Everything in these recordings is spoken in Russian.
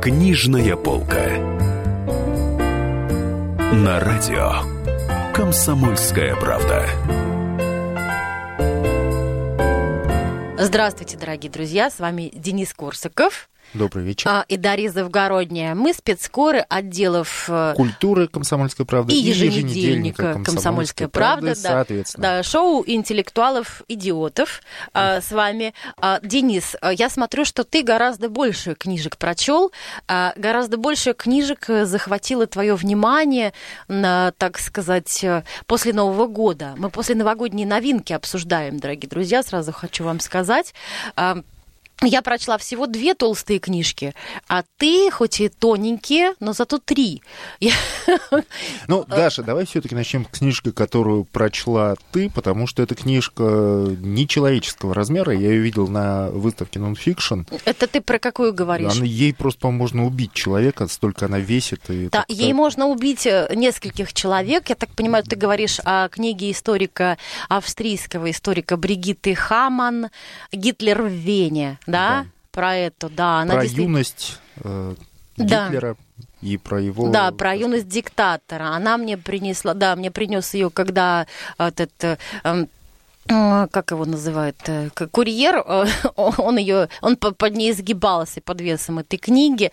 Книжная полка. На радио «Комсомольская правда». Здравствуйте, дорогие друзья, с вами Денис Корсаков. Добрый вечер. А, и Дарья Завгородняя. Мы спецкоры отделов э, культуры «Комсомольская правда» и и еженедельника «Комсомольская правда». да, соответственно. Да, шоу интеллектуалов-идиотов а, с вами. А, Денис, а, я смотрю, что ты гораздо больше книжек прочел, а, гораздо больше книжек э, захватило твое внимание, на, так сказать, э, после Нового года. Мы после новогодней новинки обсуждаем, дорогие друзья, сразу хочу вам сказать. Я прочла всего две толстые книжки, а ты, хоть и тоненькие, но зато три. Ну, Даша, давай все-таки начнем с книжки, которую прочла ты, потому что эта книжка нечеловеческого размера. Я ее видел на выставке Nonfiction. Это ты про какую говоришь? Она, ей просто, по-моему, можно убить человека, столько она весит. И Да, так- ей можно убить э, нескольких человек. Я так понимаю, ты говоришь о книге историка, австрийского историка Бригитты Хаман «Гитлер в Вене», да? Да. Про это, да. Она про действительно- юность э, Да. Гитлера и про его... Да, про юность диктатора. Она мне принесла, да, мне принес ее, когда этот э, эм, э, как его называют, э, курьер, э, он ее, он по- под ней изгибался под весом этой книги.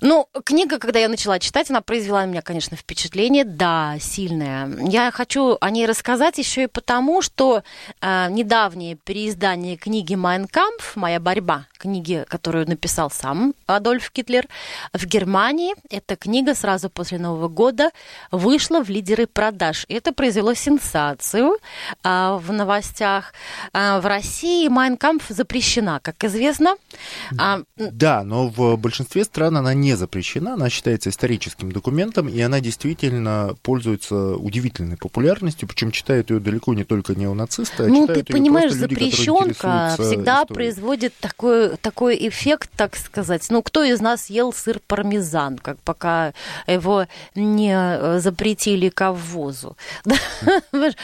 Ну, книга, когда я начала читать, она произвела на меня, конечно, впечатление, да, сильное. Я хочу о ней рассказать еще и потому, что э, недавнее переиздание книги «Майн кампф», «Моя борьба», книги, которую написал сам Адольф Гитлер, в Германии, эта книга сразу после Нового года вышла в лидеры продаж. И это произвело сенсацию а, в новостях. А, в России «Майн кампф» запрещена, как известно. Да, но в большинстве стран она не запрещена, она считается историческим документом, и она действительно пользуется удивительной популярностью, причем читают ее далеко не только неонацисты, а Ну, ты понимаешь, люди, запрещенка всегда историей. производит такой, такой эффект, так сказать. Ну, кто из нас ел сыр пармезан, как пока его не э, запретили к ввозу?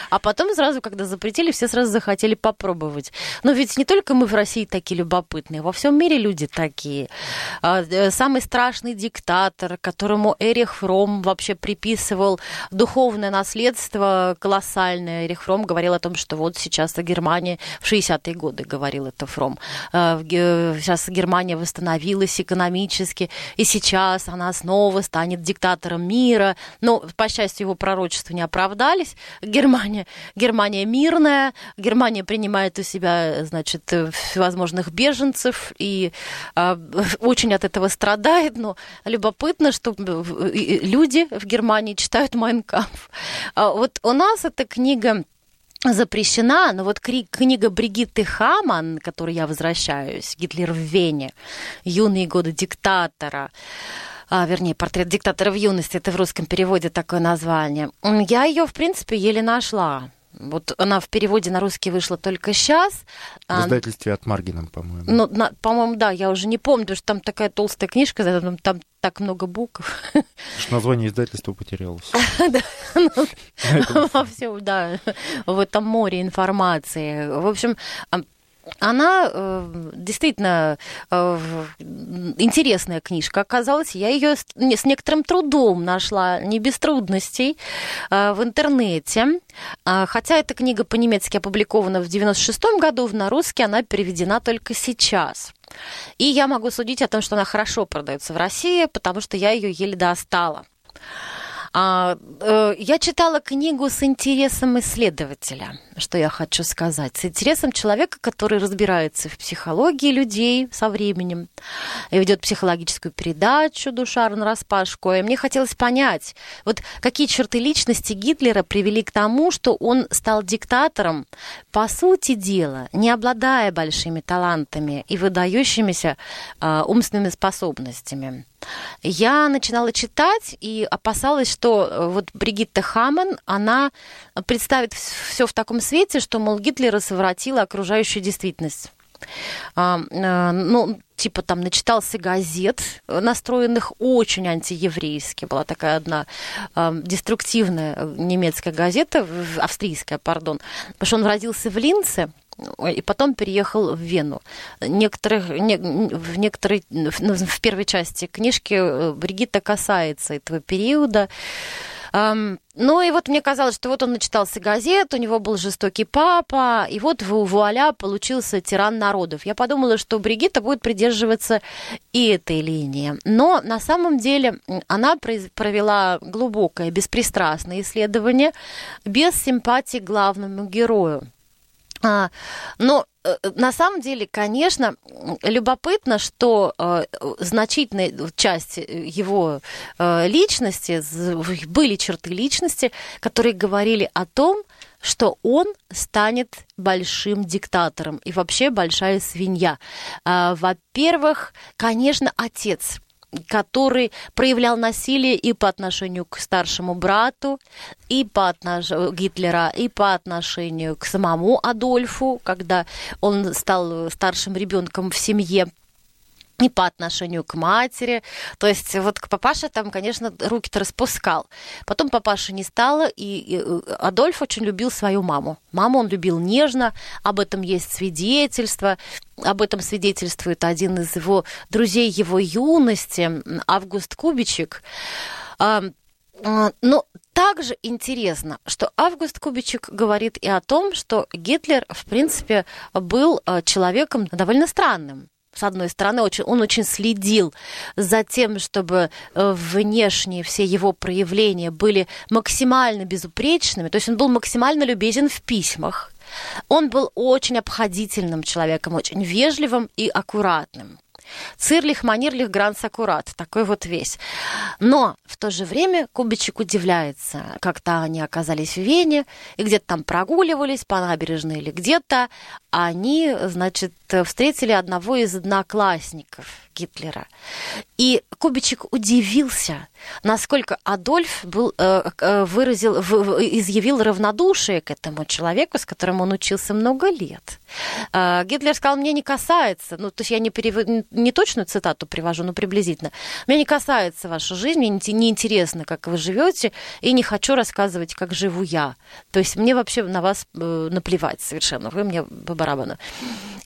А потом сразу, когда запретили, все сразу захотели попробовать. Но ведь не только мы в России такие любопытные, во всем мире люди такие. А, э, Самый страшный диктатор, которому Эрих Фром вообще приписывал духовное наследство колоссальное. Эрих Фром говорил о том, что вот сейчас Германия, в 60-е годы говорил это Фром, э, сейчас Германия восстановилась экономически, и сейчас она снова станет диктатором мира. Но, по счастью, его пророчества не оправдались. Германия, Германия мирная, Германия принимает у себя, значит, э, всевозможных беженцев и а, очень от этого страдает, но любопытно, что и люди в Германии читают Майнкамп. Вот у нас эта книга запрещена, но вот книга Бригитты Хаман, к которой я возвращаюсь, «Гитлер в Вене», «Юные годы диктатора», а, вернее, портрет диктатора в юности, это в русском переводе такое название. Я ее, в принципе, еле нашла. Вот она в переводе на русский вышла только сейчас. В издательстве от Маргином, по-моему. Ну, на- по-моему, да, я уже не помню, потому что там такая толстая книжка, там, там так много букв. Что название издательства потерялось. Во всем, да, в этом море информации. В общем, а, она э, действительно э, интересная книжка оказалась. Я ее с, не- с некоторым трудом нашла, не без трудностей, э, в интернете. А, Хотя эта книга по-немецки опубликована в 96 году, на русский она переведена только сейчас. И я могу судить о том, что она хорошо продается в России, потому что я ее еле достала. А, э, я читала книгу с интересом исследователя, что я хочу сказать, с интересом человека, который разбирается в психологии людей со временем, и ведет психологическую передачу «Душа нараспашку». И мне хотелось понять, вот какие черты личности Гитлера привели к тому, что он стал диктатором, по сути дела, не обладая большими талантами и выдающимися а, умственными способностями. Я начинала читать и опасалась, что э, вот Бригитта Хаман, она представит все в таком свете, что, мол, Гитлера совратила окружающую действительность. А, а, ну, типа там начитался газет, э, настроенных очень антиеврейски. Была такая одна деструктивная э, немецкая газета, австрийская, пардон, потому что он родился в Линце, и потом переехал в Вену. Некоторых, не, в, некоторой, в, в первой части книжки э, Бригитта касается этого периода. Ну и вот мне казалось, что вот он начитался газет, у него был жестокий папа, и вот вуаля, получился тиран народов. Я подумала, что Бригитта будет придерживаться и этой линии. Но на самом деле она провела глубокое, беспристрастное исследование без симпатии главному герою. А, но э, на самом деле, конечно, любопытно, что э, значительная часть его э, личности, были черты личности, которые говорили о том, что он станет большим диктатором и вообще большая свинья. А, во-первых, конечно, отец который проявлял насилие и по отношению к старшему брату, и по отношению Гитлера, и по отношению к самому Адольфу, когда он стал старшим ребенком в семье и по отношению к матери. То есть вот к папаше там, конечно, руки-то распускал. Потом папаши не стало, и э, Адольф очень любил свою маму. Маму он любил нежно, об этом есть свидетельство. Об этом свидетельствует один из его друзей его юности, Август Кубичек. А, но также интересно, что Август Кубичек говорит и о том, что Гитлер, в принципе, был э, человеком довольно странным с одной стороны, очень, он очень следил за тем, чтобы э, внешние все его проявления были максимально безупречными, то есть он был максимально любезен в письмах, он был очень обходительным человеком, очень вежливым и аккуратным. Цирлих, Манирлих, Гранс Аккурат. Такой вот весь. Но в то же время Кубичек удивляется. Как-то они оказались в Вене и где-то там прогуливались по набережной или где-то. Они, значит, встретили одного из одноклассников Гитлера. И Кубичек удивился, насколько Адольф был, э, э, выразил, изъявил равнодушие к этому человеку, с которым он учился много лет. Э, Гитлер сказал, мне не касается, ну, то есть я не, перев... не точную цитату привожу, но приблизительно, мне не касается ваша жизнь, мне не интересно, как вы живете, и не хочу рассказывать, как живу я. То есть мне вообще на вас наплевать совершенно, вы мне по барабану.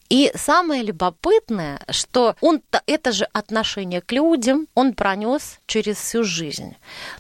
И самое любопытное, что он это же отношение к людям он пронес через всю жизнь.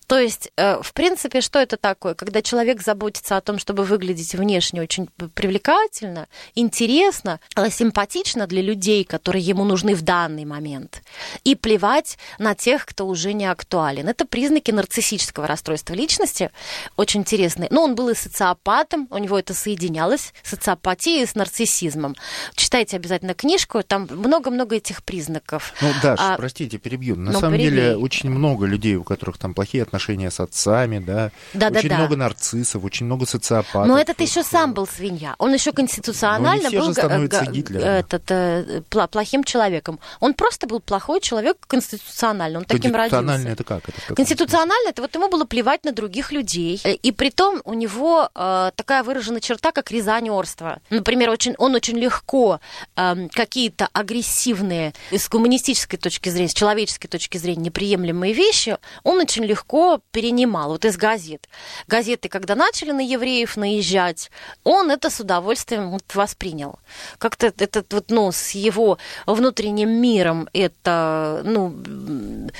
То есть, э, в принципе, что это такое? Когда человек заботится о том, чтобы выглядеть внешне очень привлекательно, интересно, э, симпатично для людей, которые ему нужны в данный момент, и плевать на тех, кто уже не актуален. Это признаки нарциссического расстройства личности, очень интересные. Но он был и социопатом, у него это соединялось, социопатия с нарциссизмом. Читайте читайте обязательно книжку, там много-много этих признаков. Ну, Даш, а, простите, перебью. На ну, самом перебей. деле очень много людей, у которых там плохие отношения с отцами, да. Да, очень да, много да. нарциссов, очень много социопатов. Но этот еще сам был свинья. Он еще конституционально был этот, э, плохим человеком. Он просто был плохой человек конституционально. Он таким родился. Конституционально это как? Это конституционально это вот ему было плевать на других людей. Э, и при том у него э, такая выраженная черта, как резонерство. Например, очень, он очень легко э, какие-то агрессивные с гуманистической точки зрения, с человеческой точки зрения неприемлемые вещи, он очень легко перенимал вот из газет. Газеты, когда начали на евреев наезжать, он это с удовольствием вот воспринял. Как-то это вот, ну, с его внутренним миром это, ну,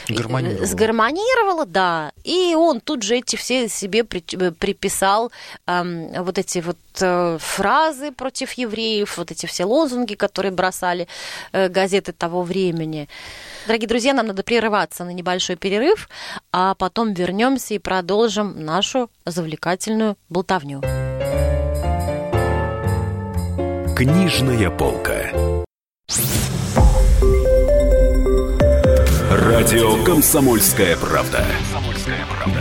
гармонировало. сгармонировало, да. И он тут же эти все себе при, приписал эм, вот эти вот э, фразы против евреев, вот эти все лозунги, которые бросали э, газеты того времени. Дорогие друзья, нам надо прерываться на небольшой перерыв, а потом вернемся и продолжим нашу завлекательную болтовню. Книжная полка. Радио Комсомольская правда".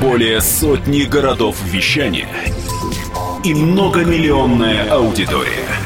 Более сотни городов вещания – и многомиллионная аудитория.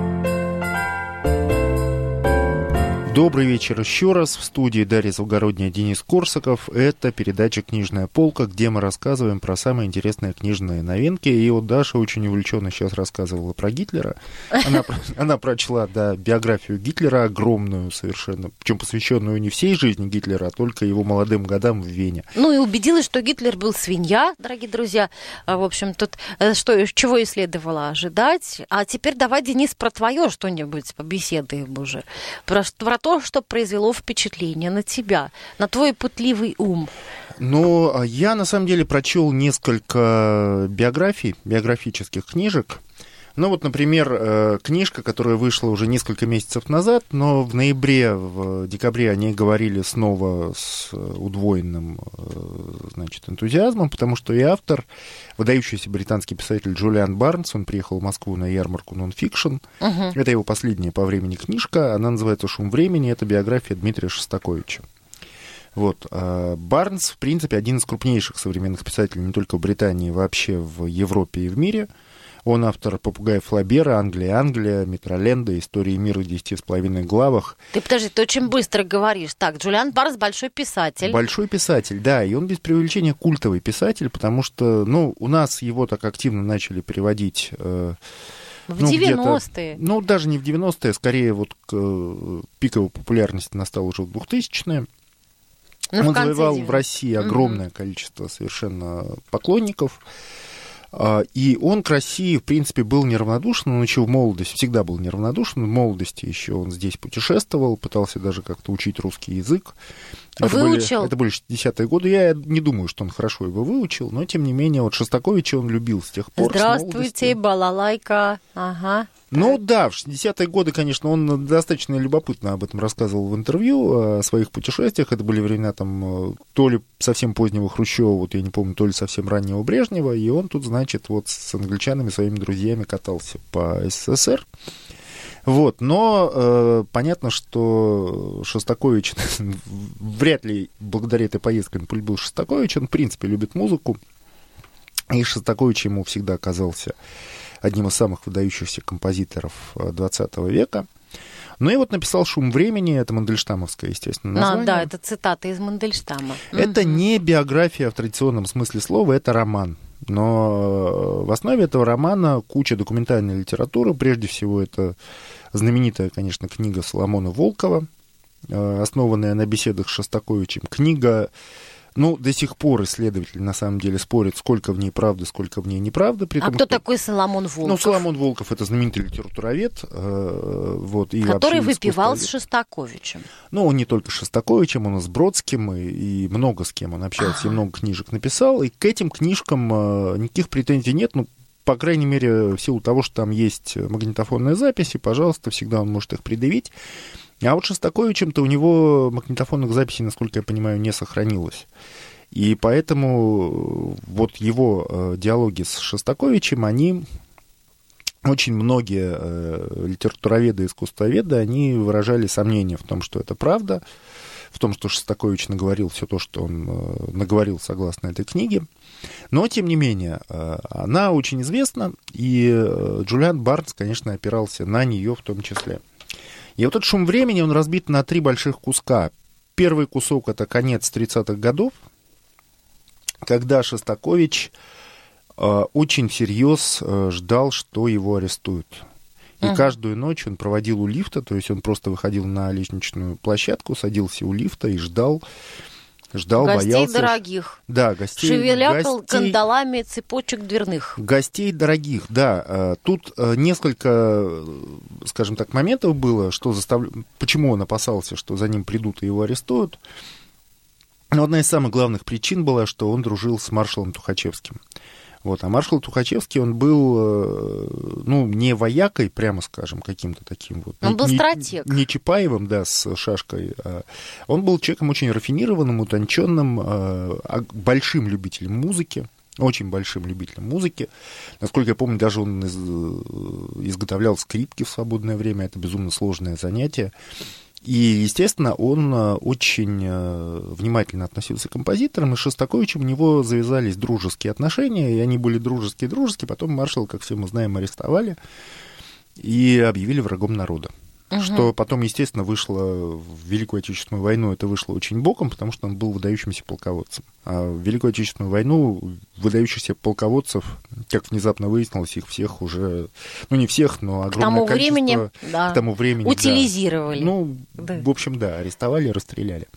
Добрый вечер еще раз. В студии Дарья Завгородняя, Денис Корсаков. Это передача «Книжная полка», где мы рассказываем про самые интересные книжные новинки. И вот Даша очень увлеченно сейчас рассказывала про Гитлера. Она, она прочла, да, биографию Гитлера огромную совершенно, причем посвященную не всей жизни Гитлера, а только его молодым годам в Вене. Ну и убедилась, что Гитлер был свинья, дорогие друзья. А, В общем, тут э, что, чего и следовало ожидать. А теперь давай, Денис, про твое что-нибудь побеседуем уже. Про, про то, что произвело впечатление на тебя, на твой путливый ум. Ну, а я на самом деле прочел несколько биографий, биографических книжек. Ну вот, например, э, книжка, которая вышла уже несколько месяцев назад, но в ноябре, в декабре о ней говорили снова с удвоенным э, значит, энтузиазмом, потому что и автор, выдающийся британский писатель Джулиан Барнс, он приехал в Москву на ярмарку нонфикшн. Мгм. Это его последняя по времени книжка, она называется «Шум времени», это биография Дмитрия Шостаковича. Вот. Барнс, в принципе, один из крупнейших современных писателей не только в Британии, вообще в Европе и в мире. Он автор «Попугаев Флабера», «Англия, Англия», «Митроленда», «Истории мира в десяти с половиной главах». Ты подожди, ты очень быстро говоришь. Так, Джулиан Барс большой писатель. Большой писатель, да, и он без преувеличения культовый писатель, потому что, ну, у нас его так активно начали переводить... э, В ну, где-то- 90-е. Ну, даже не в 90-е, скорее вот к, э, пиковой популярности настала уже в 2000-е. Ну, Он завоевал 90-х. в России огромное количество совершенно поклонников. А, И он к России, в принципе, был неравнодушен, он еще в молодости, всегда был неравнодушен, в молодости еще он здесь путешествовал, пытался даже как-то учить русский язык. Выучил? Были, это были 60-е годы, я не думаю, что он хорошо его выучил, но, тем не менее, вот Шостаковича он любил с тех пор. Здравствуйте, балалайка. Ага. Ну да, в 60-е годы, конечно, он достаточно любопытно об этом рассказывал в интервью, о своих путешествиях. Это были времена там э, то ли совсем позднего Хрущева, вот я не помню, то ли совсем раннего Брежнева, и он тут, значит, вот с англичанами, своими друзьями катался по СССР. Вот, но э, понятно, что Шостакович вряд ли благодаря этой поездке он полюбил Шостаковича, он, в принципе, любит музыку, и Шостакович ему всегда оказался одним из самых выдающихся композиторов э, 20 века. Ну и вот написал «Шум времени», это Мандельштамовское, естественно, А, название. да, это цитата из Мандельштама. Это не биография в традиционном смысле слова, это роман. Но э, в основе этого романа куча документальной литературы. Прежде всего, это знаменитая, конечно, книга Соломона Волкова, э, основанная на беседах с Шостаковичем. Книга, ну, до сих пор исследователи на самом деле спорят, сколько в ней правды, сколько в ней неправды. При А том, кто что- такой Соломон Волков? Ну, Соломон Волков это знаменитый литературовед, э, вот, и который выпивал с. Шостаковичем. Ну, он не только с Шостаковичем, он и с Бродским, и, и много с кем он общался, и Ага. много книжек написал. И к этим книжкам э, никаких претензий нет, ну, по крайней мере, в силу того, что там есть магнитофонные записи, пожалуйста, всегда он может их предъявить. А вот Шостаковичем-то у него магнитофонных записей, насколько я понимаю, не сохранилось. И поэтому э, вот его э, диалоги с Шостаковичем, они очень многие э, литературоведы и искусствоведы, они выражали сомнения в том, что это правда, в том, что Шостакович наговорил все то, что он э, наговорил согласно этой книге. Но, тем не менее, э, она очень известна, и э, Джулиан Барнс, конечно, опирался на нее в том числе. И вот этот шум времени, он разбит на три больших куска. Первый кусок — это конец 30-х годов, когда Шостакович э, очень всерьез э, ждал, что его арестуют. И Мгм. каждую ночь он проводил у лифта, то есть он просто выходил на лестничную площадку, садился у лифта и ждал, ждал, Гостей боялся. дорогих. Да, гостей. Шевеля гостей- кандалами цепочек дверных. Гостей дорогих, да. Э, Тут э, несколько, э, скажем так, моментов было, что застав... почему он опасался, что за ним придут и его арестуют. Но одна из самых главных причин была, что он дружил с маршалом Тухачевским. Вот. А маршал Тухачевский, он был, э, ну, не воякой, прямо скажем, каким-то таким вот. Он был не- стратег. Не Чапаевым, да, с шашкой. а Он был человеком очень рафинированным, утонченным, э, а- большим любителем музыки очень большим любителем музыки. Насколько я помню, даже он из- э, изготовлял скрипки в свободное время. Это безумно сложное занятие. И, естественно, он э, очень э, внимательно относился к композиторам, и с Шостаковичем у него завязались дружеские отношения, и они были дружеские-дружеские. Потом маршал, как все мы знаем, арестовали и объявили врагом народа. Угу. что потом, естественно, вышло в Великую Отечественную войну, это вышло очень боком, потому что он был выдающимся полководцем. А в Великую Отечественную войну выдающихся полководцев, как внезапно выяснилось, их всех уже, ну не всех, но огромное к тому количество... Времени, да, к тому времени, утилизировали. Да. Ну, да. в общем, да, арестовали, расстреляли.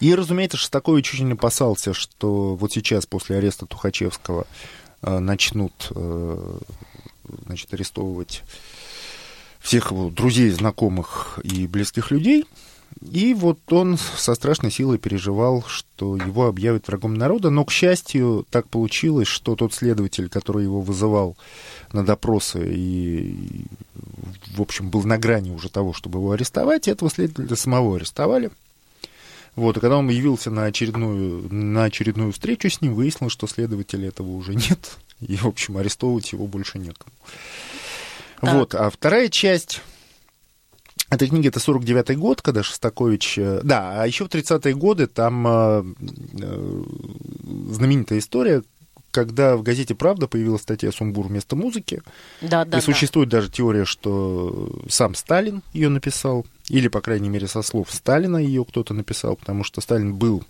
И, разумеется, Шостакович очень опасался, что вот сейчас, после ареста Тухачевского, э, начнут э, значит, арестовывать всех его друзей, знакомых и близких людей. И вот он со страшной силой переживал, что его объявят врагом народа. Но, к счастью, так получилось, что тот следователь, который его вызывал на допросы и, в общем, был на грани уже того, чтобы его арестовать, этого следователя самого арестовали. Вот, и когда он явился на очередную, на очередную встречу с ним, выяснилось, что следователя этого уже нет, и, в общем, арестовывать его больше некому. Так. Вот, а вторая часть этой книги это 49-й год, когда Шостакович... Э, да, а еще в 30-е годы там э, э, знаменитая история, когда в газете «Правда» появилась статья «Сумбур вместо музыки». Да, да, и существует да. даже теория, что сам Сталин ее написал, или, по крайней мере, со слов Сталина ее кто-то написал, потому что Сталин был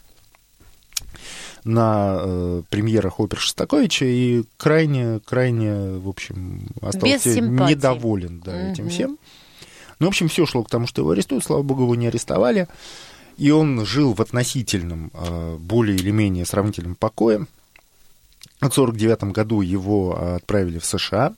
на э, премьерах опер Шостаковича и крайне, крайне, в общем, остался недоволен да, угу. этим всем. Ну, в общем, все шло к тому, что его арестуют, слава богу, его не арестовали. И он жил в относительном, э, более или менее сравнительном покое. В 1949 году его отправили в США.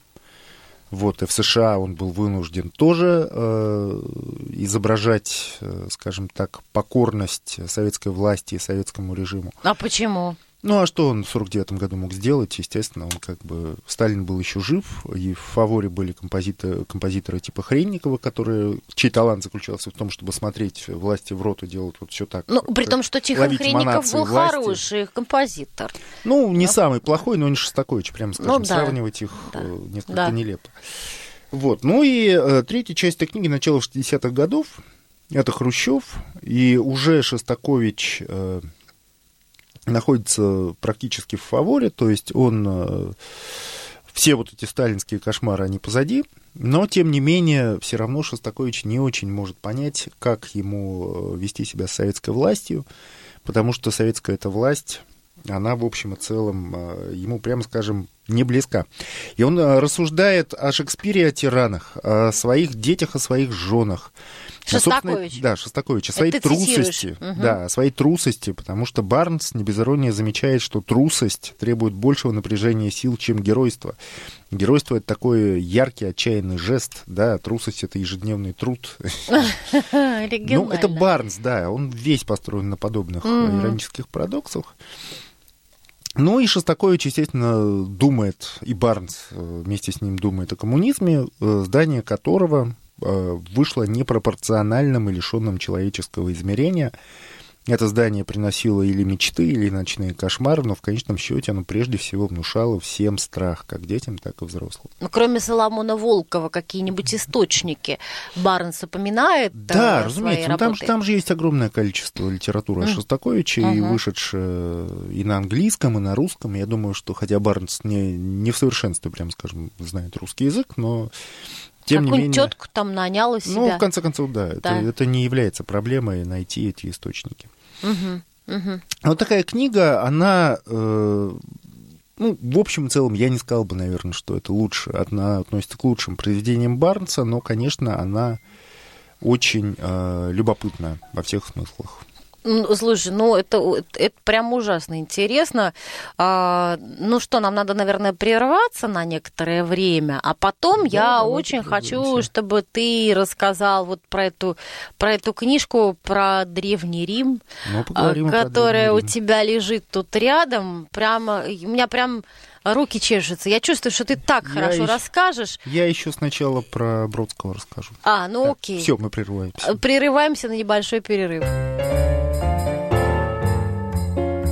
Вот, и в США он был вынужден тоже э, изображать, э, скажем так, покорность советской власти и советскому режиму. А почему? Ну, а что он в 49 году мог сделать? Естественно, он как бы... Сталин был еще жив, и в фаворе были композиторы, композиторы типа Хренникова, которые, чей талант заключался в том, чтобы смотреть власти в рот и делать вот все так. Ну, при том, что Тихон Хренников был власти. хороший композитор. Ну, не да. самый плохой, но не Шостакович, прямо скажем. Ну, да. Сравнивать их да. Э, несколько да. нелепо. Вот. Ну и э, третья часть этой книги начала 60-х годов. Это Хрущев, и уже Шостакович... Э, находится практически в фаворе, то есть он э, все вот эти сталинские кошмары, они позади, но, тем не менее, все равно Шостакович не очень может понять, как ему э, вести себя с советской властью, потому что советская эта власть, она, в общем и целом, э, ему, прямо скажем, не близка. И он рассуждает о Шекспире, о тиранах, о своих детях, о своих женах, Шостакович. Да, Шостакович. О своей трусости. Угу. Да, о своей трусости, потому что Барнс не без иронии замечает, что трусость требует большего напряжения сил, чем геройство. Геройство — это такой яркий, отчаянный жест, да, трусость — это ежедневный труд. Ну, это Барнс, да, он весь построен на подобных иронических парадоксах. Ну и Шостакович, естественно, думает, и Барнс э, вместе с ним думает о коммунизме, э, здание которого Э, вышло непропорциональным и лишенным человеческого измерения. Это здание приносило или мечты, или ночные кошмары, но в конечном счете оно прежде всего внушало всем страх, как детям, так и взрослым. Ну, кроме Соломона Волкова, какие-нибудь источники Барнс упоминает? Да, э, разумеется. Ну, там, там же есть огромное количество литературы mm. Шостаковича, uh-huh. и вышедшее и на английском, и на русском. Я думаю, что хотя Барнс не, не в совершенстве, прям скажем, знает русский язык, но тем Какую не менее... тетку там нанял у себя. Ну, в конце концов, да, да. Это, это не является проблемой найти эти источники. Угу, угу. Вот такая книга, она, э, ну, в общем и целом, я не сказал бы, наверное, что это лучше, она относится к лучшим произведениям Барнса, но, конечно, она очень э, любопытна во всех смыслах. Слушай, ну это, это прям ужасно интересно. А, ну что, нам надо, наверное, прерваться на некоторое время, а потом да, я очень хочу, чтобы ты рассказал вот про эту, про эту книжку про Древний Рим, ну, которая у Рим. тебя лежит тут рядом. Прямо, у меня прям руки чешутся. Я чувствую, что ты так я хорошо еще, расскажешь. Я еще сначала про Бродского расскажу. А, ну так, окей. Все, мы прерываемся. Прерываемся на небольшой перерыв.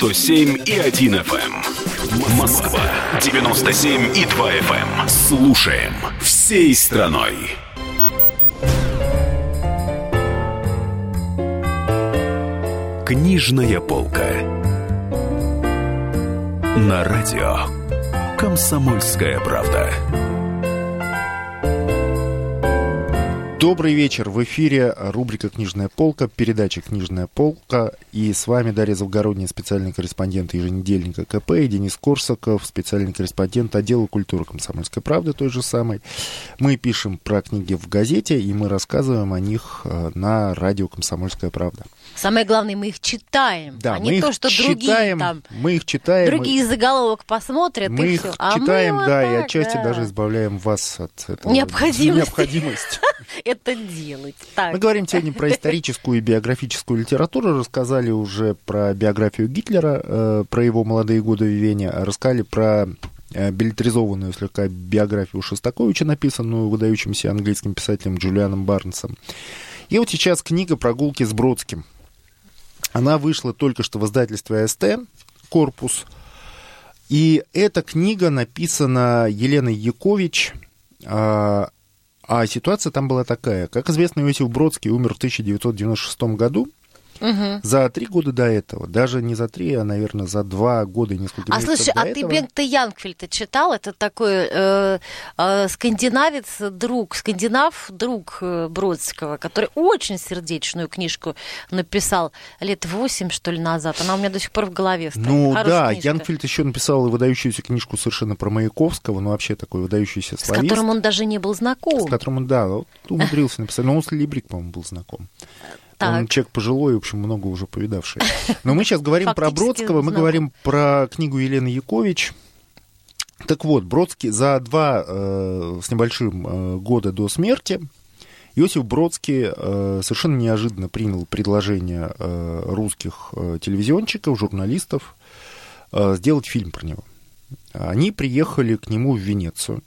107 и 1 FM. Москва 97 и 2 FM. Слушаем всей страной. Книжная полка. На радио Комсомольская правда. Добрый вечер. В эфире рубрика «Книжная полка», передача «Книжная полка». И с вами Дарья Завгородняя, специальный корреспондент еженедельника КП, и Денис Корсаков, специальный корреспондент отдела культуры «Комсомольской правды», той же самой. Мы пишем про книги в газете, и мы рассказываем о них э, на радио «Комсомольская правда». Самое главное, мы их читаем, да, а мы не их то, что читаем, другие там, мы их читаем, другие заголовок посмотрят, мы и их все. А читаем, мы вот да, и так, отчасти да. даже избавляем вас от этого Необходимости. необходимости. это делать. Так. Мы говорим сегодня про историческую и биографическую литературу, рассказали уже про биографию Гитлера, э, про его молодые годы вивения, рассказали про э, билетризованную слегка биографию Шостаковича, написанную выдающимся английским писателем Джулианом Барнсом. И вот сейчас книга «Прогулки с Бродским». Она вышла только что в издательстве АСТ, «Корпус». И эта книга написана Еленой Якович, а, ситуация там была такая. Как известно, Иосиф Бродский умер в 1996 году. Мгм. За три года до этого, даже не за три, а, наверное, за два года и несколько А слушай, а ты этого. Бенгта Янгфельда читал? Это такой э, э, скандинавец, друг, скандинав, друг э, Бродского, который очень сердечную книжку написал лет восемь, что ли, назад. Она у меня до сих пор в голове стоит. Ну Хорошая да, книжка. Янфельд еще написал выдающуюся книжку совершенно про Маяковского, ну вообще такой выдающийся с славист. которым он даже не был знаком. С которым он, да, вот умудрился написать. Но он с Либрик, по-моему, был знаком. Он Так. человек пожилой, в общем, много уже повидавший. Но мы сейчас говорим про Бродского, мы говорим про книгу Елены Якович. Так вот, Бродский за два э, с небольшим э, года до смерти Иосиф Бродский э, совершенно неожиданно принял предложение э, русских э, телевизионщиков, журналистов э, сделать фильм про него. Они приехали к нему в Венецию.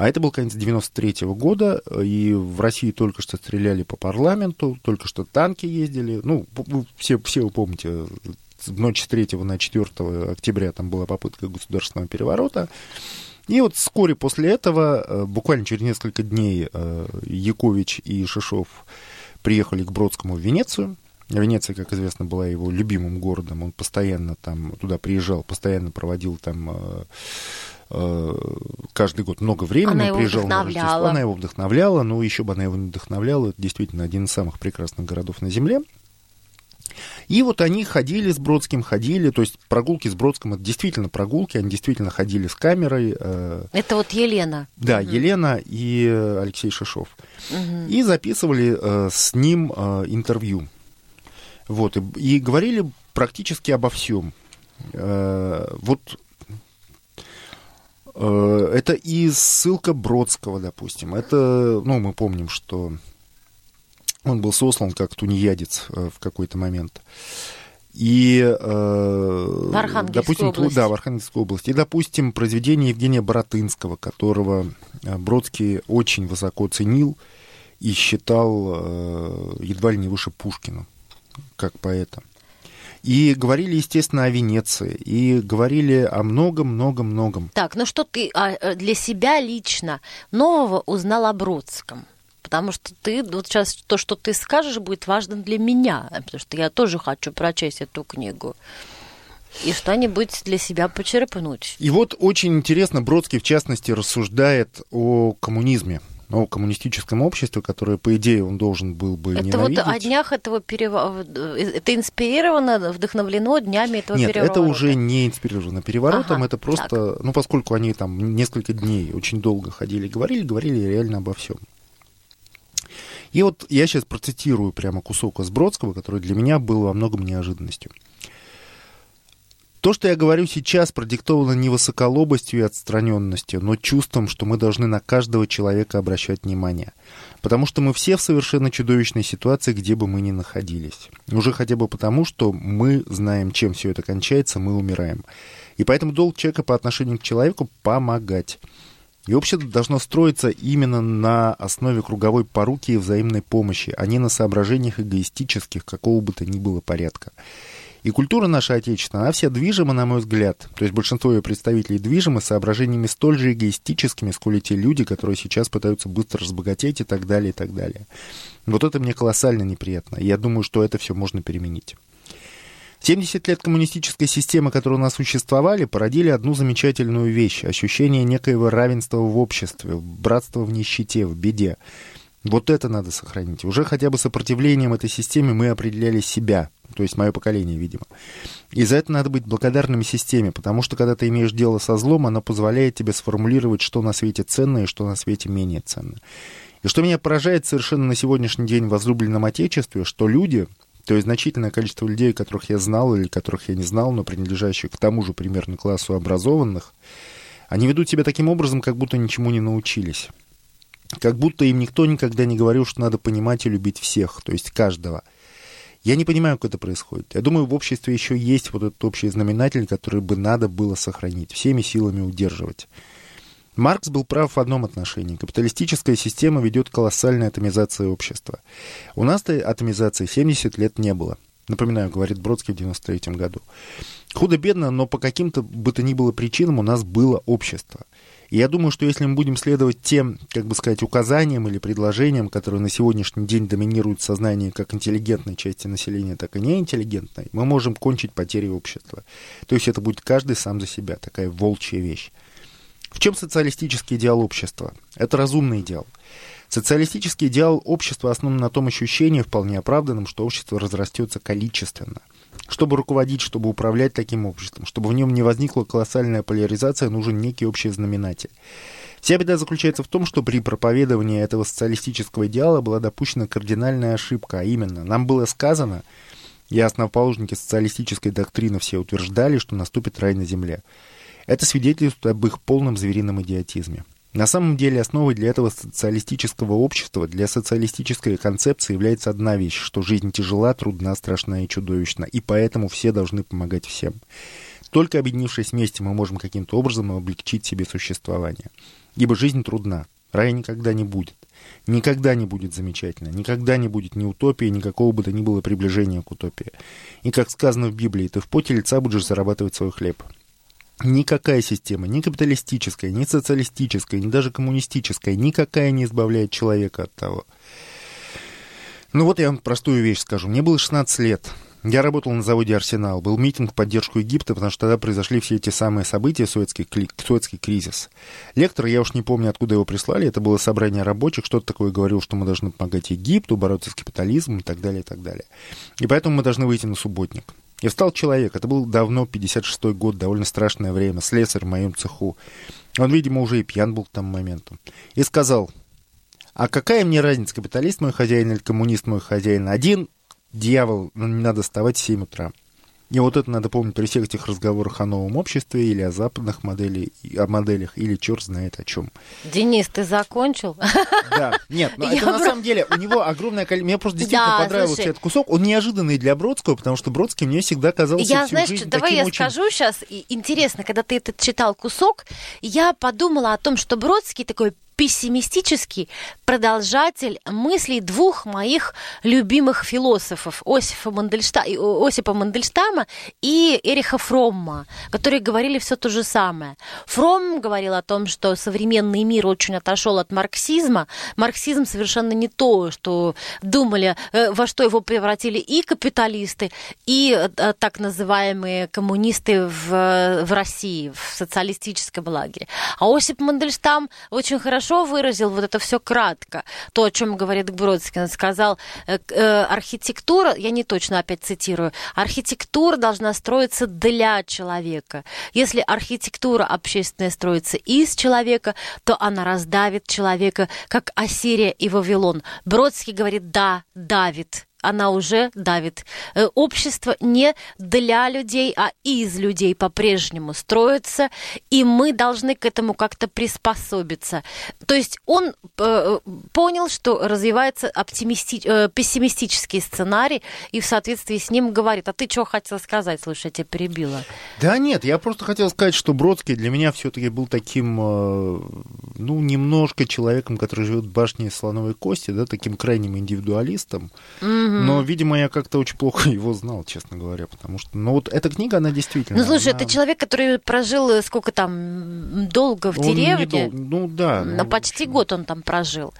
А это был конец 93 года, и в России только что стреляли по парламенту, только что танки ездили. Ну, все, все вы помните, в ночь с 3 на 4 октября там была попытка государственного переворота. И вот вскоре после этого, э, буквально через несколько дней, э, Якович и Шишов приехали к Бродскому в Венецию. Венеция, как известно, была его любимым городом. Он постоянно там туда приезжал, постоянно проводил там э, э, каждый год много времени. Она его приезжал на вдохновляла. Рождество, она его вдохновляла, но еще бы она его не вдохновляла. Это действительно один из самых прекрасных городов на Земле. И вот они ходили с Бродским, ходили, то есть прогулки с Бродским, это действительно прогулки, они действительно ходили с камерой. э, Это вот Елена. да, Елена и Алексей Шишов. Мгм. И записывали с ним интервью. Вот, и, и говорили практически обо всем. Э, вот э, это и ссылка Бродского, допустим. Это, ну, мы помним, что он был сослан как тунеядец э, в какой-то момент. И, э, допустим, области. да, в Архангельской области. И, допустим, произведение Евгения Боротынского, которого э, Бродский очень высоко ценил и считал э, едва ли не выше Пушкина, как поэта. И говорили, естественно, о Венеции, и говорили о многом-многом-многом. Так, ну что ты а, э, для себя лично нового узнал о Бродском? Потому что ты, вот сейчас то, что ты скажешь, будет важно для меня, потому что я тоже хочу прочесть эту книгу и что-нибудь для себя почерпнуть. И вот очень интересно, Бродский, в частности, рассуждает о коммунизме, о коммунистическом обществе, которое, по идее, он должен был бы Это ненавидеть. вот о днях этого переворота, это инспирировано, вдохновлено днями этого Нет, переворота? это уже не инспирировано переворотом, Ага, это просто, ну, поскольку они там несколько дней очень долго ходили, говорили, говорили реально обо всем. И вот я сейчас процитирую прямо кусок из Бродского, который для меня был во многом неожиданностью. То, что я говорю сейчас, продиктовано не высоколобостью и отстраненностью, но чувством, что мы должны на каждого человека обращать внимание. Потому что мы все в совершенно чудовищной ситуации, где бы мы ни находились. Уже хотя бы потому, что мы знаем, чем все это кончается, мы умираем. И поэтому долг человека по отношению к человеку – помогать. И общество должно строиться именно на основе круговой поруки и взаимной помощи, а не на соображениях эгоистических какого бы то ни было порядка. И культура наша отечественная, она вся движима, на мой взгляд, то есть большинство ее представителей движимы соображениями столь же эгоистическими, сколь и те люди, которые сейчас пытаются быстро разбогатеть и так далее, и так далее. Вот это мне колоссально неприятно. Я думаю, что это все можно переменить. 70 лет коммунистической системы, которые у нас существовали, породили одну замечательную вещь – ощущение некоего равенства в обществе, братства в нищете, в беде. Вот это надо сохранить. Уже хотя бы сопротивлением этой системе мы определяли себя, то есть мое поколение, видимо. И за это надо быть благодарными системе, потому что когда ты имеешь дело со злом, она позволяет тебе сформулировать, что на свете ценно и что на свете менее ценно. И что меня поражает совершенно на сегодняшний день в возлюбленном Отечестве, что люди, то есть значительное количество людей, которых я знал или которых я не знал, но принадлежащих к тому же примерно классу образованных, они ведут себя таким образом, как будто ничему не научились. Как будто им никто никогда не говорил, что надо понимать и любить всех, то есть каждого. Я не понимаю, как это происходит. Я думаю, в обществе еще есть вот этот общий знаменатель, который бы надо было сохранить, всеми силами удерживать. Маркс был прав в одном отношении. Капиталистическая система ведет к колоссальной атомизации общества. У нас-то атомизации 70 лет не было. Напоминаю, говорит Бродский в 93 году. Худо-бедно, но по каким-то бы то ни было причинам у нас было общество. И я думаю, что если мы будем следовать тем, как бы сказать, указаниям или предложениям, которые на сегодняшний день доминируют в сознании как интеллигентной части населения, так и неинтеллигентной, мы можем кончить потери общества. То есть это будет каждый сам за себя, такая волчья вещь. В чем социалистический идеал общества? Это разумный идеал. Социалистический идеал общества основан на том ощущении, вполне оправданном, что общество разрастется количественно. Чтобы руководить, чтобы управлять таким обществом, чтобы в нем не возникла колоссальная поляризация, нужен некий общий знаменатель. Вся беда заключается в том, что при проповедовании этого социалистического идеала была допущена кардинальная ошибка, а именно, нам было сказано, и основоположники социалистической доктрины все утверждали, что наступит рай на земле. Это свидетельствует об их полном зверином идиотизме. На самом деле основой для этого социалистического общества, для социалистической концепции является одна вещь, что жизнь тяжела, трудна, страшна и чудовищна, и поэтому все должны помогать всем. Только объединившись вместе, мы можем каким-то образом облегчить себе существование. Ибо жизнь трудна, рая никогда не будет. Никогда не будет замечательно, никогда не будет ни утопии, никакого бы то ни было приближения к утопии. И как сказано в Библии, ты в поте лица будешь зарабатывать свой хлеб. Никакая система, ни капиталистическая, ни социалистическая, ни даже коммунистическая, никакая не избавляет человека от того. Ну вот я вам простую вещь скажу. Мне было 16 лет. Я работал на заводе «Арсенал». Был митинг в поддержку Египта, потому что тогда произошли все эти самые события, Суэцкий, Суэцкий кризис. Лектор, я уж не помню, откуда его прислали, это было собрание рабочих, что-то такое говорил, что мы должны помогать Египту, бороться с капитализмом и так далее, и так далее. И поэтому мы должны выйти на субботник. И встал человек, это был давно, 56-й год, довольно страшное время, слесарь в моем цеху. Он, видимо, уже и пьян был к тому моменту. И сказал, а какая мне разница, капиталист мой хозяин или коммунист мой хозяин? Один дьявол, ну, не надо вставать в 7 утра. И вот это надо помнить при всех этих разговорах о новом обществе или о западных моделях, о моделях, или черт знает о чем. Денис, ты закончил? Да, нет, но это на самом деле, у него огромное количество... Мне просто действительно понравился этот кусок. Он неожиданный для Бродского, потому что Бродский мне всегда казался Я, знаешь, давай я скажу сейчас, интересно, когда ты этот читал кусок, я подумала о том, что Бродский такой пессимистический продолжатель мыслей двух моих любимых философов Осипа, Мандельшта... Осипа Мандельштама и Эриха Фромма, которые говорили все то же самое. Фромм говорил о том, что современный мир очень отошел от марксизма. Марксизм совершенно не то, что думали, э, во что его превратили и капиталисты, и э, так называемые коммунисты в, в России, в социалистическом лагере. А Осип Мандельштам очень хорошо хорошо выразил вот это все кратко. То, о чем говорит Бродский. Он сказал, э, э, архитектура, я не точно опять цитирую, архитектура должна строиться для человека. Если архитектура общественная строится из человека, то она раздавит человека, как Ассирия и Вавилон. Бродский говорит, да, давит она уже давит. Э, общество не для людей, а из людей по-прежнему строится, и мы должны к этому как-то приспособиться. То есть он э, понял, что развивается оптимисти... э, пессимистический сценарий, и в соответствии с ним говорит, а ты что хотел сказать? Слушай, я тебя перебила. Да нет, я просто хотел сказать, что Бродский для меня все-таки был таким, э, ну, немножко человеком, который живет в башне слоновой кости, да, таким крайним индивидуалистом. Mm Но, видимо, я как-то очень плохо его знал, честно говоря, потому что, ну вот эта книга, она действительно... Ну, слушай, она... это человек, который прожил э, сколько там, долго в Он деревне? недол- Ну да. Ну, почти общем. год он там прожил.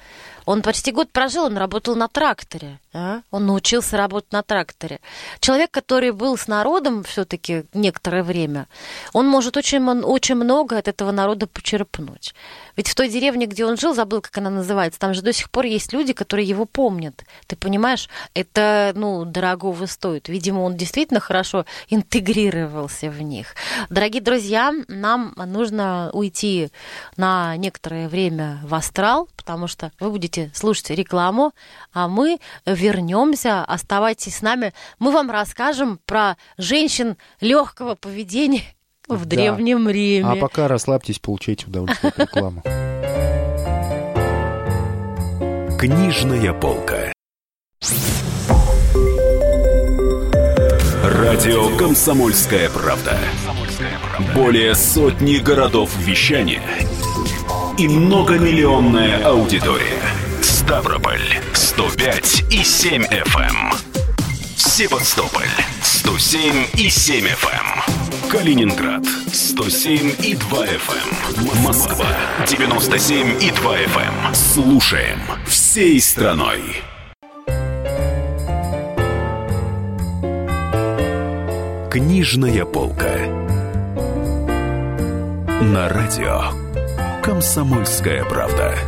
Он почти год прожил, он работал на тракторе. а? Он научился работать на тракторе. Человек, который был с народом все-таки некоторое время, он может очень, очень много от этого народа почерпнуть. Ведь в той деревне, где он жил, забыл, как она называется, там же до сих пор есть люди, которые его помнят. Ты понимаешь, это, ну, дорогого стоит. Видимо, он действительно хорошо интегрировался в них. Дорогие друзья, нам нужно уйти на некоторое время в астрал, потому что вы будете слушать рекламу, а мы вернемся. Оставайтесь с нами. Мы вам расскажем про женщин легкого поведения в Да. Древнем Риме. А пока расслабьтесь, получайте удовольствие от рекламы. Книжная полка. Радио Комсомольская правда. Более сотни городов вещания и многомиллионная аудитория. Ставрополь 105 и 7 FM. Севастополь 107 и 7 FM. Калининград 107 и 2 FM. Москва 97 и 2 FM. Слушаем всей страной. Книжная полка. На радио Комсомольская правда.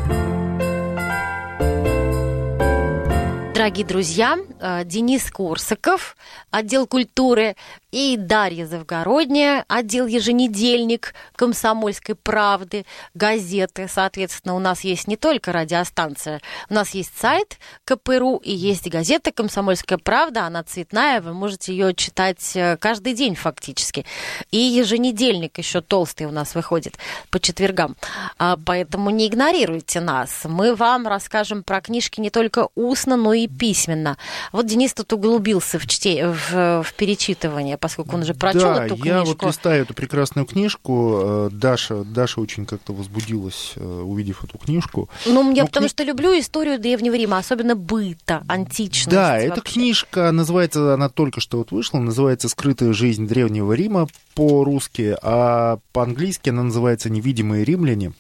Дорогие друзья, э, Денис Корсаков, отдел культуры, и Дарья Завгородняя, отдел еженедельник Комсомольской правды, газеты. Соответственно, у нас есть не только радиостанция, у нас есть сайт КПРУ и есть газета «Комсомольская правда». Она цветная, вы можете ее читать э, каждый день фактически. И еженедельник еще толстый у нас выходит по четвергам. А, Поэтому не игнорируйте нас. Мы вам расскажем про книжки не только устно, но и письменно. Вот Денис тут углубился в, чте... в, в перечитывание, поскольку он уже прочел да, эту я книжку. вот листаю эту прекрасную книжку. Э, Даша, Даша очень как-то возбудилась, э, увидев эту книжку. Ну, я Ну, потому кни- что люблю историю Древнего Рима, особенно быта, античность. Да, эта вообще. книжка называется, она только что вот вышла, называется «Скрытая жизнь Древнего Рима» по-русски, а по-английски она называется «Невидимые римляне».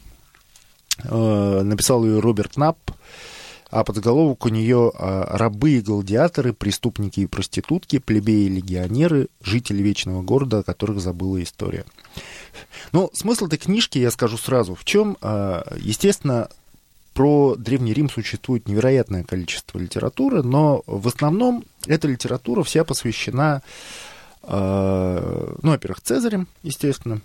Э, Написал ее Роберт Напп, а подзаголовок у нее а, «Рабы и гладиаторы, преступники и проститутки, плебеи и легионеры, жители вечного города, о которых забыла история». Ну, смысл этой книжки, я скажу сразу, в чем, естественно, про Древний Рим существует невероятное количество литературы, но в основном эта литература вся посвящена, э, ну, во-первых, Цезарем, естественно,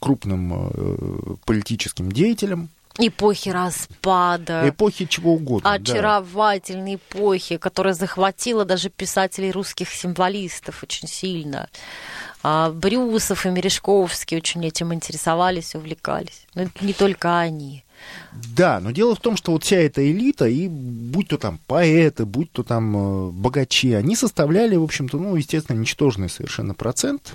крупным политическим деятелем Эпохи распада. эпохи чего угодно. да. очаровательной эпохи, которая захватила даже писателей русских символистов очень сильно. А Брюсов и Мережковский очень этим интересовались, увлекались. Но это не только они. Да, но дело в том, что вот вся эта элита, и будь то там поэты, будь то там э, богачи, они составляли, в общем-то, ну, естественно, ничтожный совершенно процент.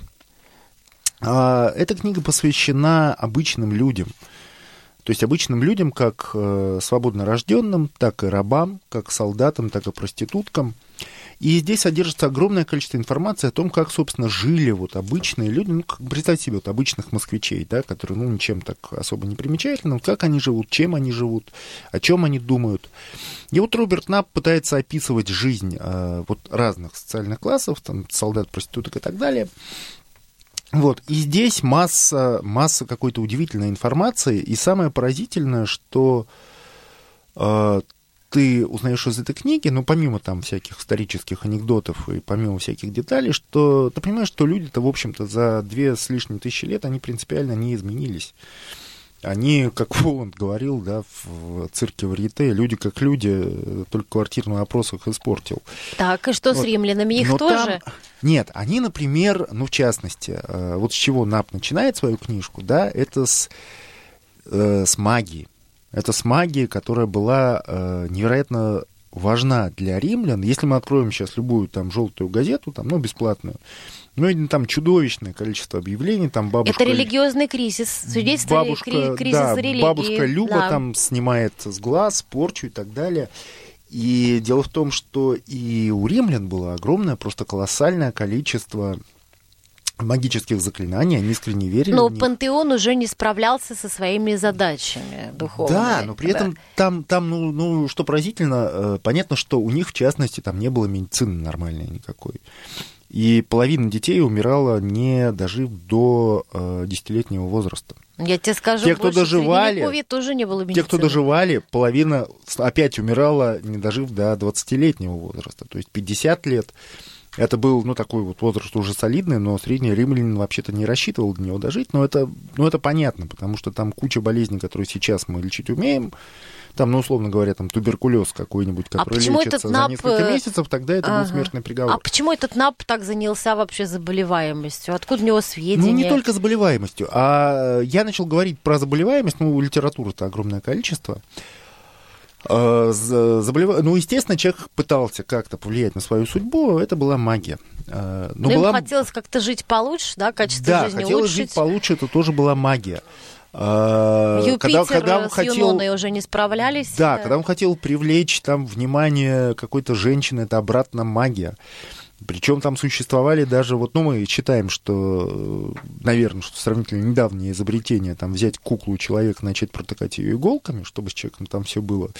А эта книга посвящена обычным людям. То есть обычным людям, как э, свободно рожденным, так и рабам, как солдатам, так и проституткам. И здесь содержится огромное количество информации о том, как, собственно, жили вот обычные люди, ну, как, представьте себе вот обычных москвичей, да, которые, ну, ничем так особо не примечательны, вот как они живут, чем они живут, о чем они думают. И вот Роберт Напп пытается описывать жизнь э, вот разных социальных классов, там, солдат, проституток и так далее. Вот, и здесь масса, масса какой-то удивительной информации, и самое поразительное, что э, ты узнаешь из этой книги, ну, помимо там всяких исторических анекдотов и помимо всяких деталей, что ты понимаешь, что люди-то, в общем-то, за две с лишним тысячи лет, они принципиально не изменились. Они, как Воланд говорил, да, в цирке Варьете, люди как люди, э, только квартирный опрос их испортил. Так, и что с Вот. римлянами? Их Но тоже? там- Нет, они, например, ну, в частности, э, вот с чего Нап начинает свою книжку, да, это с, э, с магии. Это с магии, которая была невероятно важна для римлян. Если мы откроем сейчас любую там желтую газету, там, ну, бесплатную, ну, видно, там чудовищное количество объявлений, там бабушка... Это религиозный кризис, свидетельство бабушка, кри- кризиса да, религии. бабушка Люба Да. там снимает с глаз, порчу и так далее. И дело в том, что и у римлян было огромное, просто колоссальное количество магических заклинаний, они искренне верили Но пантеон уже не справлялся со своими задачами духовными. Да, но при этом там, там ну, ну, что поразительно, э, понятно, что у них, в частности, там не было медицины нормальной никакой. И половина детей умирала, не дожив до э, десятилетнего возраста. Я тебе скажу, Те, кто доживали, тоже не было медицины. Те, кто доживали, половина опять умирала, не дожив до 20-летнего возраста. То есть 50 лет. Это был, ну, такой вот возраст уже солидный, но средний римлянин вообще-то не рассчитывал до него дожить. Но это, ну, это понятно, потому что там куча болезней, которые сейчас мы лечить умеем. Там, ну, условно говоря, там туберкулез какой-нибудь, который почему лечится этот за НАП, несколько э, месяцев, тогда это ага. был смертный приговор. А почему этот НАП так занялся вообще заболеваемостью? Откуда у него сведения? Ну, не только заболеваемостью, а я начал говорить про заболеваемость, ну, литературы-то огромное количество. Э, за- заболева- Ну, естественно, человек пытался как-то повлиять на свою судьбу, это была магия. Э, Но Но им была... хотелось как-то жить получше, да, качество Да, жизни хотелось улучшить. жить получше, это тоже была магия. Э, Юпитер когда, когда он с хотел... Юноной уже не справлялись. Да, когда он хотел привлечь там внимание какой-то женщины, это обратно магия. Причем там существовали даже, вот, ну, мы считаем, что, наверное, что сравнительно недавнее изобретение, там, взять куклу человека, начать протыкать ее иголками, чтобы с человеком там все было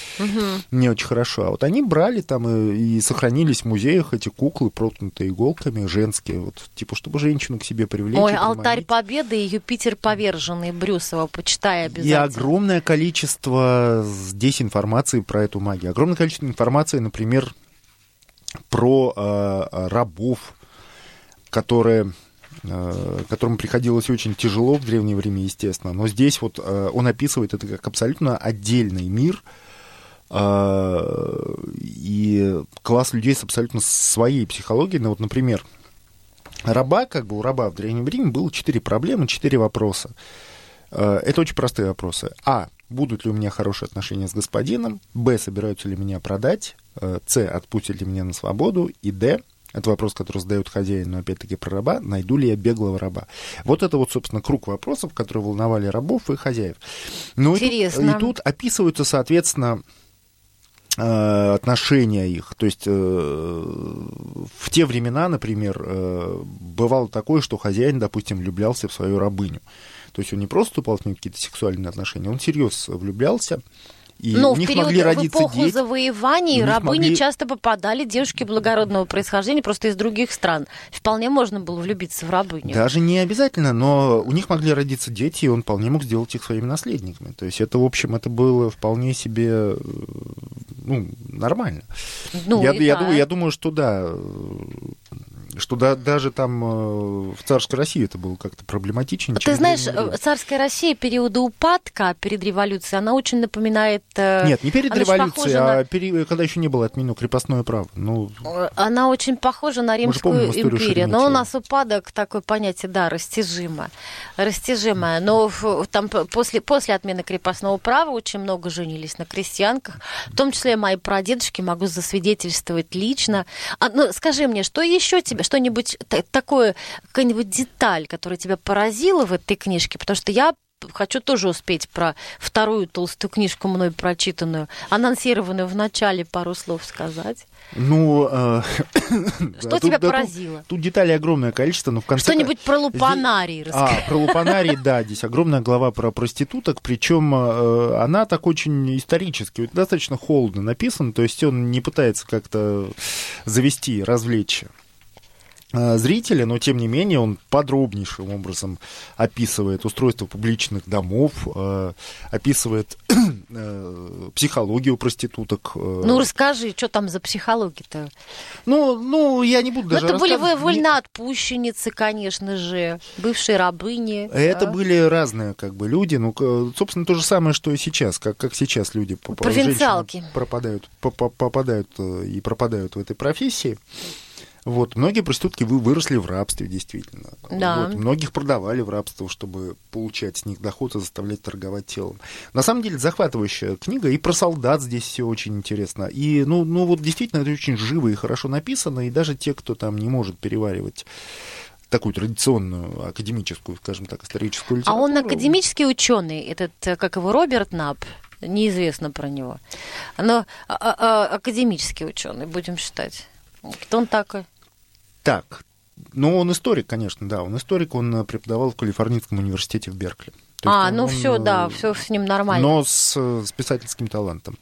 не очень хорошо. А вот они брали там и, и сохранились в мужеях эти куклы, проткнутые иголками, женские, вот, типа, чтобы женщину к себе привлечь. Ой, и алтарь победы и Юпитер поверженный Брюсова, почитай И обязательно. огромное количество здесь информации про эту магию. Огромное количество информации, например, про э, рабов, которые, э, которым приходилось очень тяжело в древнее время, естественно. Но здесь вот э, он описывает это как абсолютно отдельный мир э, и класс людей с абсолютно своей психологией. Ну, вот, например, раба, как бы у раба в древнем Риме было четыре проблемы, четыре вопроса. Это очень простые вопросы. А. Будут ли у меня хорошие отношения с господином? Б. Собираются ли меня продать? Э, С. Отпустят ли меня на свободу? И Д. Это вопрос, который задает хозяин, но опять-таки про раба. Найду ли я беглого раба? Вот это вот, собственно, круг вопросов, которые волновали рабов и хозяев. Ну, и тут- Интересно. И тут описываются, соответственно, э, отношения их. То есть э, в те времена, например, бывало такое, что хозяин, допустим, влюблялся в свою рабыню. То есть он не просто вступал с ней в какие-то сексуальные отношения, он всерьез влюблялся. И Но в них период, могли в родиться эпоху дети. завоеваний рабыни могли- часто попадали девушки благородного происхождения просто из других стран. Вполне можно было влюбиться в рабыню. Даже не обязательно, но у них могли родиться дети, и он вполне мог сделать их своими наследниками. То есть это, в общем, это было вполне себе э, ну, нормально. Ну, я, я да. думаю, я думаю, что да, что да, даже там э, в царской России это было как-то проблематичнее. Ты знаешь, э, царская Россия периода упадка перед революцией, она очень напоминает... э, Нет, не перед революцией, а пере- когда еще не было отменено крепостное право. Ну, Она очень похожа на Римскую империю. Но у нас упадок, такое понятие, да, растяжимо. Растяжимое. Но там после, после отмены крепостного права очень много женились на крестьянках. В том числе мои прадедушки, могу засвидетельствовать лично. А, ну, скажи мне, что еще тебе, что-нибудь та- такое, какая-нибудь деталь, которая тебя поразила в этой книжке? Потому что я хочу тоже успеть про вторую толстую книжку мной прочитанную, анонсированную в начале пару слов сказать. ну э, Что да, тебя тут- да, тут- поразило? Тут деталей огромное количество, но в конце... Что-нибудь про лупанарий Здесь-. А, про лупанарий, да, здесь огромная глава про проституток, причем э, она так очень исторически, достаточно холодно написана, то есть он не пытается как-то завести, развлечь зрителя, но тем не менее он подробнейшим образом описывает устройство публичных домов, э, описывает э, психологию проституток. э. Ну, расскажи, что там за психология-то? ну, ну, я не буду Ну, даже это были вы- вольноотпущенницы, конечно же, бывшие рабыни. Это а? были разные как бы люди, ну, собственно, то же самое, что и сейчас, как, как сейчас люди по- по- Провинциалки. женщины пропадают, по- по- попадают э, и пропадают в этой профессии. Вот, многие проститутки вы- выросли в рабстве, действительно. Да. Вот, многих продавали в рабство, чтобы получать с них доход и заставлять торговать телом. На самом деле, захватывающая книга, и про солдат здесь все очень интересно. И, ну, ну, вот действительно, это очень живо и хорошо написано, и даже те, кто там не может переваривать такую традиционную академическую, скажем так, историческую А литературу. он академический ученый, этот, э, как его, Роберт Нап? неизвестно про него. Но а, а, а, академический ученый, будем считать. Кто он такой? Так, ну, он историк, конечно, да. Он историк, он э, преподавал в Калифорнийском университете в Беркли. То а, он, ну все, да, все с ним нормально. Но с, с писательским талантом.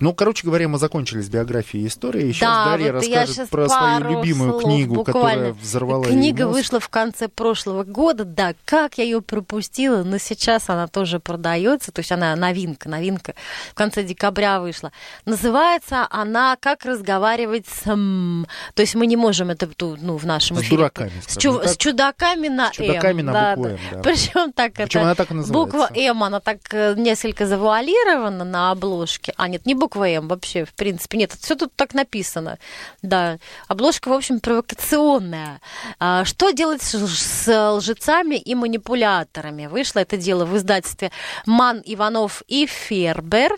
Ну, короче говоря, мы закончили с биографией и историей. Сейчас да, Дарья вот расскажет про свою любимую слов, книгу, буквально. которая взорвала Книга вышла в конце прошлого года, да, как я ее пропустила, но сейчас она тоже продается, то есть она новинка, новинка, в конце декабря вышла. Называется она «Как разговаривать с...» м». То есть мы не можем это ну, в нашем С эфире. дураками, С, так. с чудаками на С чудаками «М», на да, букву да. «М», да. Причем так Причем это... она так называется. Буква М, она так э, несколько завуалирована на обложке. А, нет, не буква М вообще, в принципе. Нет, все тут так написано. Да, обложка, в общем, провокационная. А, Что делать с с лжецами и манипуляторами? Вышло это дело в издательстве Ман, Иванов и Фербер.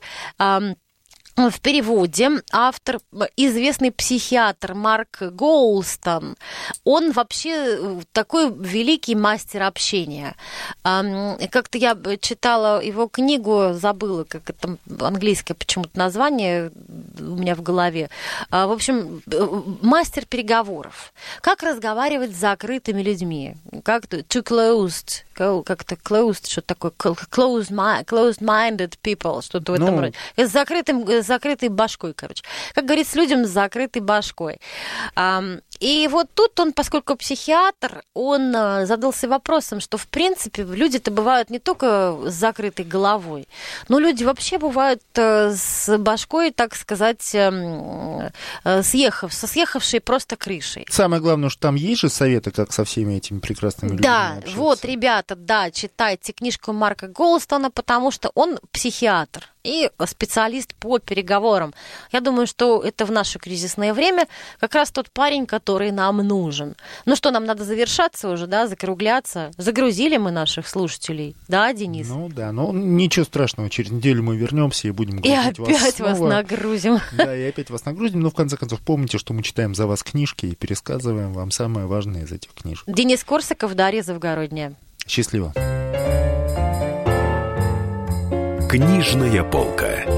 В переводе автор, известный психиатр Марк Гоулстон, он вообще э, такой великий мастер общения. Как-то я читала его книгу, забыла, как это английское почему-то название у меня в голове. А, В общем, э, мастер переговоров. Как разговаривать с закрытыми людьми? Как to closed, как-то closed, что такое, closed, mi- closed-minded people, что-то в этом Ну, роде. С закрытым, с закрытой башкой, короче. Как говорит, с людям с закрытой башкой. И вот тут он, поскольку психиатр, он э, задался вопросом, что, в принципе, люди-то бывают не только с закрытой головой, но люди вообще бывают э, с башкой, так сказать, эм, э, съехав, со съехавшей просто крышей. Самое главное, что там есть же советы, как со всеми этими прекрасными людьми Да, общаться. вот, ребята, да, читайте книжку Марка Голстона, потому что он психиатр и специалист по переговорам. Я думаю, что это в наше кризисное время как раз тот парень, который нам нужен. Ну что, нам надо завершаться уже, да, закругляться. Загрузили мы наших слушателей, да, Денис? Ну да, но ничего страшного, через неделю мы вернемся и будем и опять вас, снова. нагрузим. Да, и опять вас нагрузим, но в конце концов помните, что мы читаем за вас книжки и пересказываем вам самое важное из этих книжек. Денис Корсаков, Дарья Завгородняя. Счастливо. Книжная полка.